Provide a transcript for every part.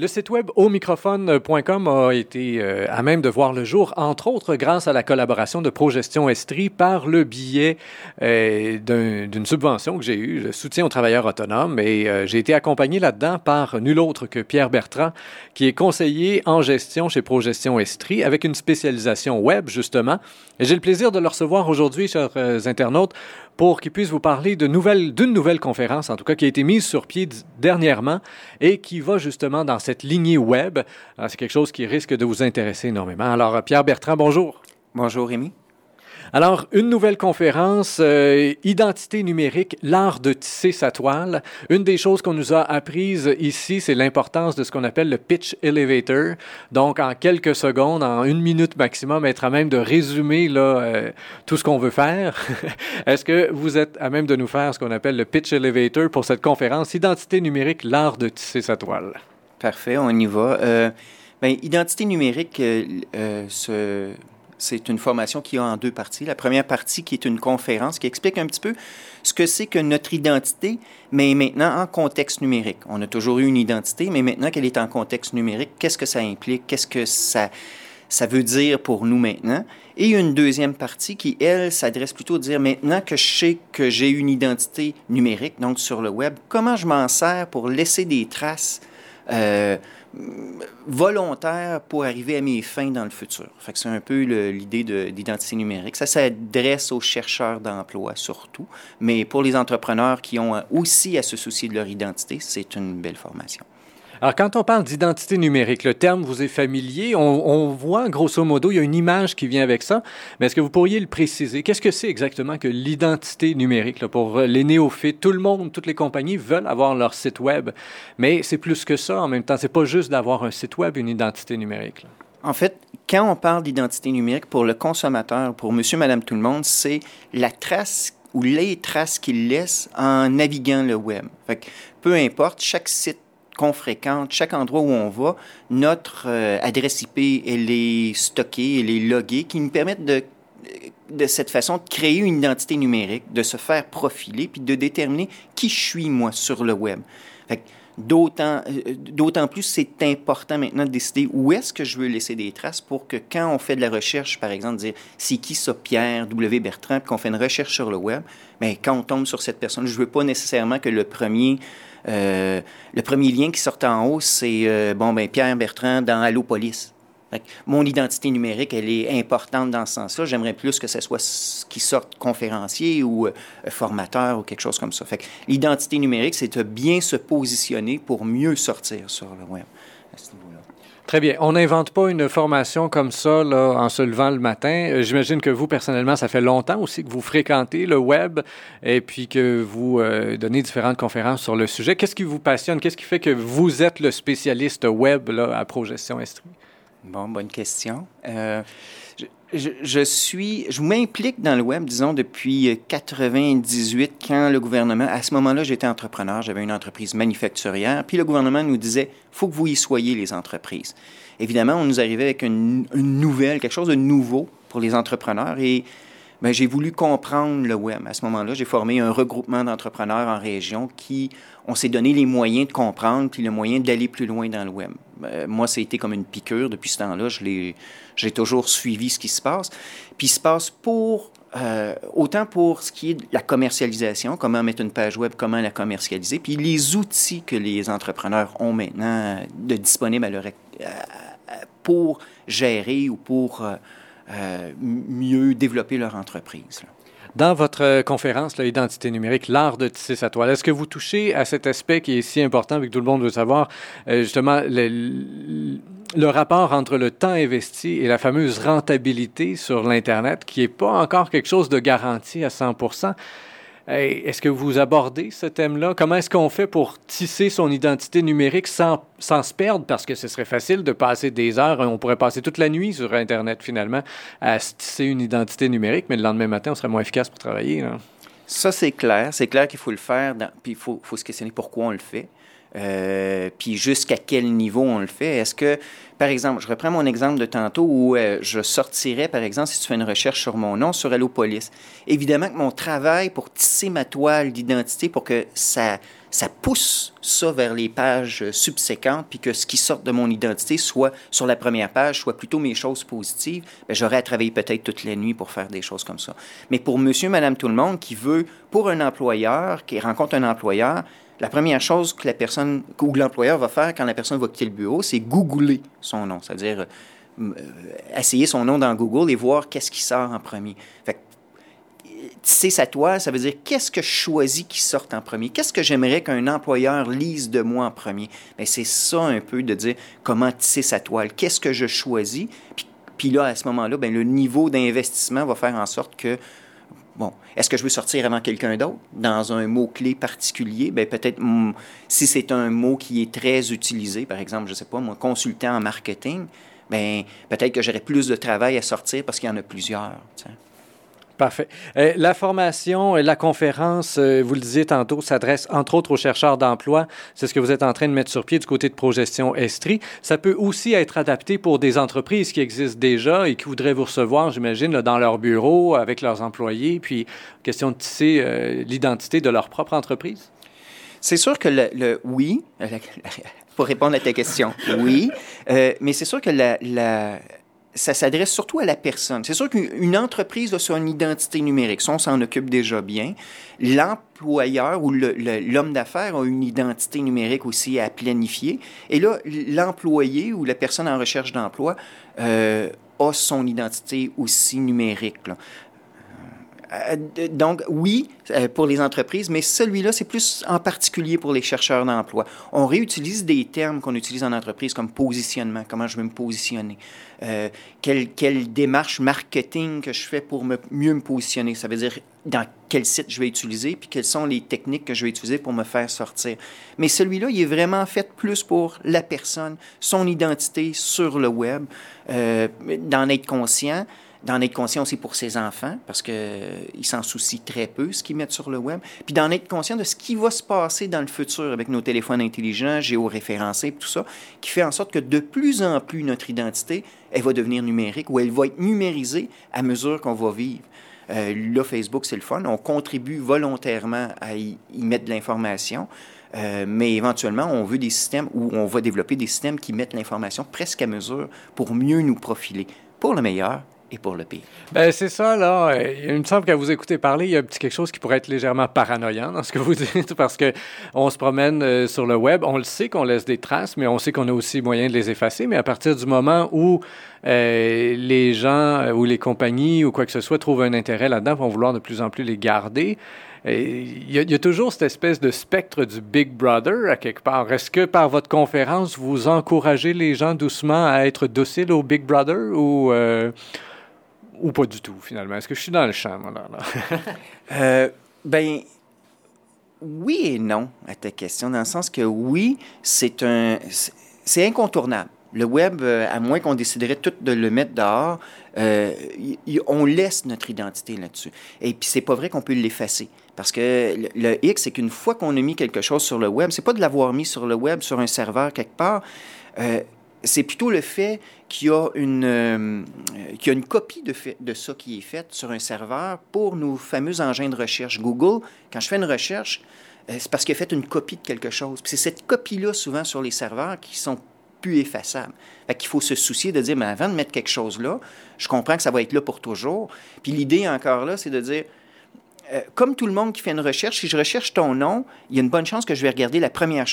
Le site web au microphone.com a été euh, à même de voir le jour, entre autres grâce à la collaboration de ProGestion Estrie par le biais euh, d'une subvention que j'ai eue, le soutien aux travailleurs autonomes. Et euh, j'ai été accompagné là-dedans par nul autre que Pierre Bertrand, qui est conseiller en gestion chez ProGestion Estrie, avec une spécialisation web, justement. Et j'ai le plaisir de le recevoir aujourd'hui, chers internautes, pour qu'il puisse vous parler d'une nouvelle, conférence, en tout cas, qui a été mise sur pied dernièrement et qui va justement dans cette lignée web. C'est quelque chose qui risque de vous intéresser énormément. Alors, Pierre Bertrand, bonjour. Bonjour, Rémi. Alors, une nouvelle conférence, euh, Identité numérique, l'art de tisser sa toile. Une des choses qu'on nous a apprises ici, c'est l'importance de ce qu'on appelle le pitch elevator. Donc, en quelques secondes, en une minute maximum, être à même de résumer euh, tout ce qu'on veut faire. Est-ce que vous êtes à même de nous faire ce qu'on appelle le pitch elevator pour cette conférence Identité numérique, l'art de tisser sa toile? Parfait, on y va. Euh, ben, identité numérique, ce c'est une formation qui a en deux parties. La première partie qui est une conférence qui explique un petit peu ce que c'est que notre identité, mais maintenant en contexte numérique. On a toujours eu une identité, mais maintenant qu'elle est en contexte numérique, qu'est-ce que ça implique? Qu'est-ce que ça, ça veut dire pour nous maintenant? Et une deuxième partie qui, elle, s'adresse plutôt à dire maintenant que je sais que j'ai une identité numérique, donc sur le web, comment je m'en sers pour laisser des traces euh, volontaire pour arriver à mes fins dans le futur. Fait que c'est un peu l'idée d'identité numérique. Ça s'adresse aux chercheurs d'emploi surtout, mais pour les entrepreneurs qui ont aussi à se soucier de leur identité, c'est une belle formation. Alors, quand on parle d'identité numérique, le terme vous est familier. On, voit, grosso modo, il y a une image qui vient avec ça. Mais est-ce que vous pourriez le préciser? Qu'est-ce que c'est exactement que l'identité numérique? pour les néophytes, tout le monde, toutes les compagnies veulent avoir leur site Web. Mais c'est plus que ça en même temps. C'est pas juste d'avoir un site Web, une identité numérique. En fait, quand on parle d'identité numérique pour le consommateur, pour monsieur, madame, tout le monde, c'est la trace ou les traces qu'il laisse en naviguant le web. Fait peu importe, chaque site qu'on fréquente, chaque endroit où on va, notre euh, adresse IP, elle est stockée, elle est loguée, qui nous permettent de, de cette façon de créer une identité numérique, de se faire profiler, puis de déterminer qui je suis, moi, sur le web. D'autant plus, c'est important maintenant de décider où est-ce que je veux laisser des traces pour que quand on fait de la recherche, par exemple, dire c'est qui ça, Pierre W. Bertrand, puis qu'on fait une recherche sur le web, mais quand on tombe sur cette personne, je veux pas nécessairement que le premier euh, le premier lien qui sort en haut, c'est euh, bon, ben, Pierre Bertrand dans Allo Police. Mon identité numérique, elle est importante dans ce sens-là. J'aimerais plus que ce soit qui sorte conférencier ou euh, formateur ou quelque chose comme ça. l'identité numérique, c'est de bien se positionner pour mieux sortir sur le web à ce niveau-là. Très bien. On n'invente pas une formation comme ça là, en se levant le matin. Euh, j'imagine que vous, personnellement, ça fait longtemps aussi que vous fréquentez le web et puis que vous euh, donnez différentes conférences sur le sujet. Qu'est-ce qui vous passionne? Qu'est-ce qui fait que vous êtes le spécialiste web là, à Progestion Estrie? Bon, bonne question. Euh, je, suis, je m'implique dans le web, disons, depuis 98, quand le gouvernement, à ce moment-là, j'étais entrepreneur, j'avais une entreprise manufacturière, puis le gouvernement nous disait, faut que vous y soyez, les entreprises. Évidemment, on nous arrivait avec une, nouvelle, quelque chose de nouveau pour les entrepreneurs, et j'ai voulu comprendre le web. À ce moment-là, j'ai formé un regroupement d'entrepreneurs en région qui, on s'est donné les moyens de comprendre, puis le moyen d'aller plus loin dans le web. Euh, moi, ça a été comme une piqûre depuis ce temps-là. J'ai toujours suivi ce qui se passe. Puis il se passe pour euh, autant pour ce qui est de la commercialisation, comment mettre une page web, comment la commercialiser, puis les outils que les entrepreneurs ont maintenant de disponibles euh, pour gérer ou pour mieux développer leur entreprise. Dans votre conférence, l'identité numérique, l'art de tisser sa toile, est-ce que vous touchez à cet aspect qui est si important et que tout le monde veut savoir, euh, justement, le, rapport entre le temps investi et la fameuse rentabilité sur l'Internet, qui n'est pas encore quelque chose de garanti à 100 est-ce que vous abordez ce thème-là? Comment est-ce qu'on fait pour tisser son identité numérique sans, se perdre? Parce que ce serait facile de passer des heures, on pourrait passer toute la nuit sur Internet finalement à tisser une identité numérique, mais le lendemain matin, on serait moins efficace pour travailler. Ça, c'est clair. C'est clair qu'il faut le faire, puis il faut, se questionner pourquoi on le fait. Euh, puis jusqu'à quel niveau on le fait? Est-ce que, par exemple, je reprends mon exemple de tantôt où euh, je sortirais, par exemple, si tu fais une recherche sur mon nom sur Hello Police. Évidemment que mon travail pour tisser ma toile d'identité pour que ça, ça pousse ça vers les pages subséquentes, puis que ce qui sort de mon identité soit sur la première page, soit plutôt mes choses positives, ben, j'aurais à travailler peut-être toute la nuit pour faire des choses comme ça. Mais pour monsieur, madame, tout le monde qui veut, pour un employeur, qui rencontre un employeur, la première chose que la personne ou l'employeur va faire quand la personne va quitter le bureau, c'est googler son nom, c'est-à-dire euh, essayer son nom dans Google et voir qu'est-ce qui sort en premier. Fait tisser sa toile, ça veut dire qu'est-ce que je choisis qui sorte en premier? Qu'est-ce que j'aimerais qu'un employeur lise de moi en premier? Bien, c'est ça un peu de dire comment tisser sa toile. Qu'est-ce que je choisis? Puis, là, à ce moment-là, bien, le niveau d'investissement va faire en sorte que Bon, est-ce que je veux sortir avant quelqu'un d'autre? Dans un mot-clé particulier? Bien, peut-être si c'est un mot qui est très utilisé, par exemple, je ne sais pas, moi, consultant en marketing, bien, peut-être que j'aurais plus de travail à sortir parce qu'il y en a plusieurs. Parfait. Euh, la formation, et la conférence, euh, vous le disiez tantôt, s'adresse entre autres aux chercheurs d'emploi. C'est ce que vous êtes en train de mettre sur pied du côté de Progestion Estrie. Ça peut aussi être adapté pour des entreprises qui existent déjà et qui voudraient vous recevoir, j'imagine, dans leur bureau avec leurs employés. Puis, question de tisser euh, l'identité de leur propre entreprise. C'est sûr que le, oui, pour répondre à ta question, oui, mais c'est sûr que la ça s'adresse surtout à la personne. C'est sûr qu'une entreprise a son identité numérique, ça, on s'en occupe déjà bien. L'employeur ou l'homme d'affaires a une identité numérique aussi à planifier. Et là, l'employé ou la personne en recherche d'emploi euh, a son identité aussi numérique. Euh, donc, oui, euh, pour les entreprises, mais celui-là, c'est plus en particulier pour les chercheurs d'emploi. On réutilise des termes qu'on utilise en entreprise comme positionnement, comment je vais me positionner, euh, quelle, quelle, démarche marketing que je fais pour me, mieux me positionner. Ça veut dire dans quel site je vais utiliser, puis quelles sont les techniques que je vais utiliser pour me faire sortir. Mais celui-là, il est vraiment fait plus pour la personne, son identité sur le web, d'en être conscient d'en être conscient aussi pour ses enfants, parce qu'ils euh, s'en soucient très peu, ce qu'ils mettent sur le web, puis d'en être conscient de ce qui va se passer dans le futur avec nos téléphones intelligents, géoréférencés, tout ça, qui fait en sorte que de plus en plus notre identité, elle va devenir numérique ou elle va être numérisée à mesure qu'on va vivre. Euh, là, Facebook, c'est le fun. On contribue volontairement à y, mettre de l'information. Euh, mais éventuellement, on veut des systèmes où on va développer des systèmes qui mettent l'information presque à mesure pour mieux nous profiler, pour le meilleur et pour le pire. Ben, c'est ça, là. Il me semble qu'à vous écouter parler, il y a un petit quelque chose qui pourrait être légèrement paranoïant dans ce que vous dites, parce que on se promène euh, sur le web, on le sait qu'on laisse des traces, mais on sait qu'on a aussi moyen de les effacer. Mais à partir du moment où euh, les gens euh, ou les compagnies ou quoi que ce soit trouvent un intérêt là-dedans, vont vouloir de plus en plus les garder. Il y, il y, a toujours cette espèce de spectre du Big Brother à quelque part. Est-ce que par votre conférence, vous encouragez les gens doucement à être dociles au Big Brother ou ou pas du tout, finalement? Est-ce que je suis dans le champ, là? euh, ben, oui et non à ta question, dans le sens que oui, c'est un, c'est incontournable. Le web, euh, à moins qu'on déciderait tout de le mettre dehors, euh, on laisse notre identité là-dessus. Et puis, c'est pas vrai qu'on peut l'effacer. Parce que le, le X, c'est qu'une fois qu'on a mis quelque chose sur le web, c'est pas de l'avoir mis sur le web, sur un serveur quelque part. Euh, c'est plutôt le fait qu'il y a une, euh, a une copie de, de ça qui est faite sur un serveur pour nos fameux engins de recherche. Google, quand je fais une recherche, euh, c'est parce qu'il a fait une copie de quelque chose. c'est cette copie-là, souvent, sur les serveurs qui sont plus effaçables. Fait qu'il faut se soucier de dire, mais avant de mettre quelque chose là, je comprends que ça va être là pour toujours. Puis l'idée encore là, c'est de dire, euh, comme tout le monde qui fait une recherche, si je recherche ton nom, il y a une bonne chance que je vais regarder la première,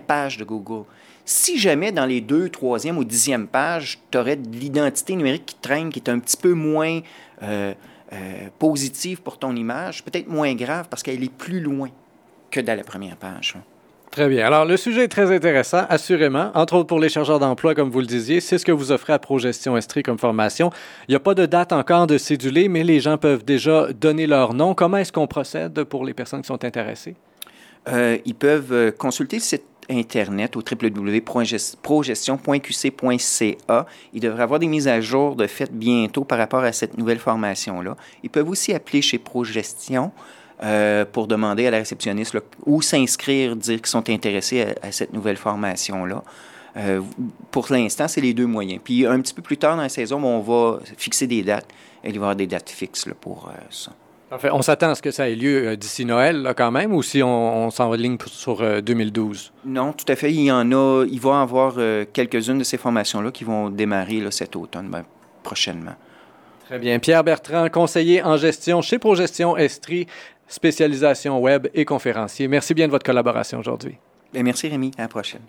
page de Google. Si jamais dans les deux, troisième ou dixième pages, tu aurais de l'identité numérique qui traîne, qui est un petit peu moins euh, euh, positive pour ton image, peut-être moins grave parce qu'elle est plus loin que dans la première page. Hein. Très bien. Alors, le sujet est très intéressant, assurément. Entre autres pour les chargeurs d'emploi, comme vous le disiez. C'est ce que vous offrez à ProGestion Estrie comme formation. Il n'y a pas de date encore de cédulé, mais les gens peuvent déjà donner leur nom. Comment est-ce qu'on procède pour les personnes qui sont intéressées? Euh, ils peuvent consulter le site Internet au www.progestion.qc.ca. Il devrait avoir des mises à jour de fait bientôt par rapport à cette nouvelle formation-là. Ils peuvent aussi appeler chez Progestion euh, pour demander à la réceptionniste ou s'inscrire, dire qu'ils sont intéressés à, cette nouvelle formation-là. Euh, pour l'instant, c'est les deux moyens. Puis un petit peu plus tard dans la saison, on va fixer des dates. il va y avoir des dates fixes pour euh, ça. Enfin, on s'attend à ce que ça ait lieu d'ici Noël, là, quand même, ou si on, on s'enligne sur 2012? Non, tout à fait. Il y en a, il va y avoir quelques-unes de ces formations-là qui vont démarrer là, cet automne, ben, prochainement. Très bien. Pierre Bertrand, conseiller en gestion chez Progestion Estrie, spécialisation web et conférencier. Merci bien de votre collaboration aujourd'hui. Merci Rémi. À la prochaine.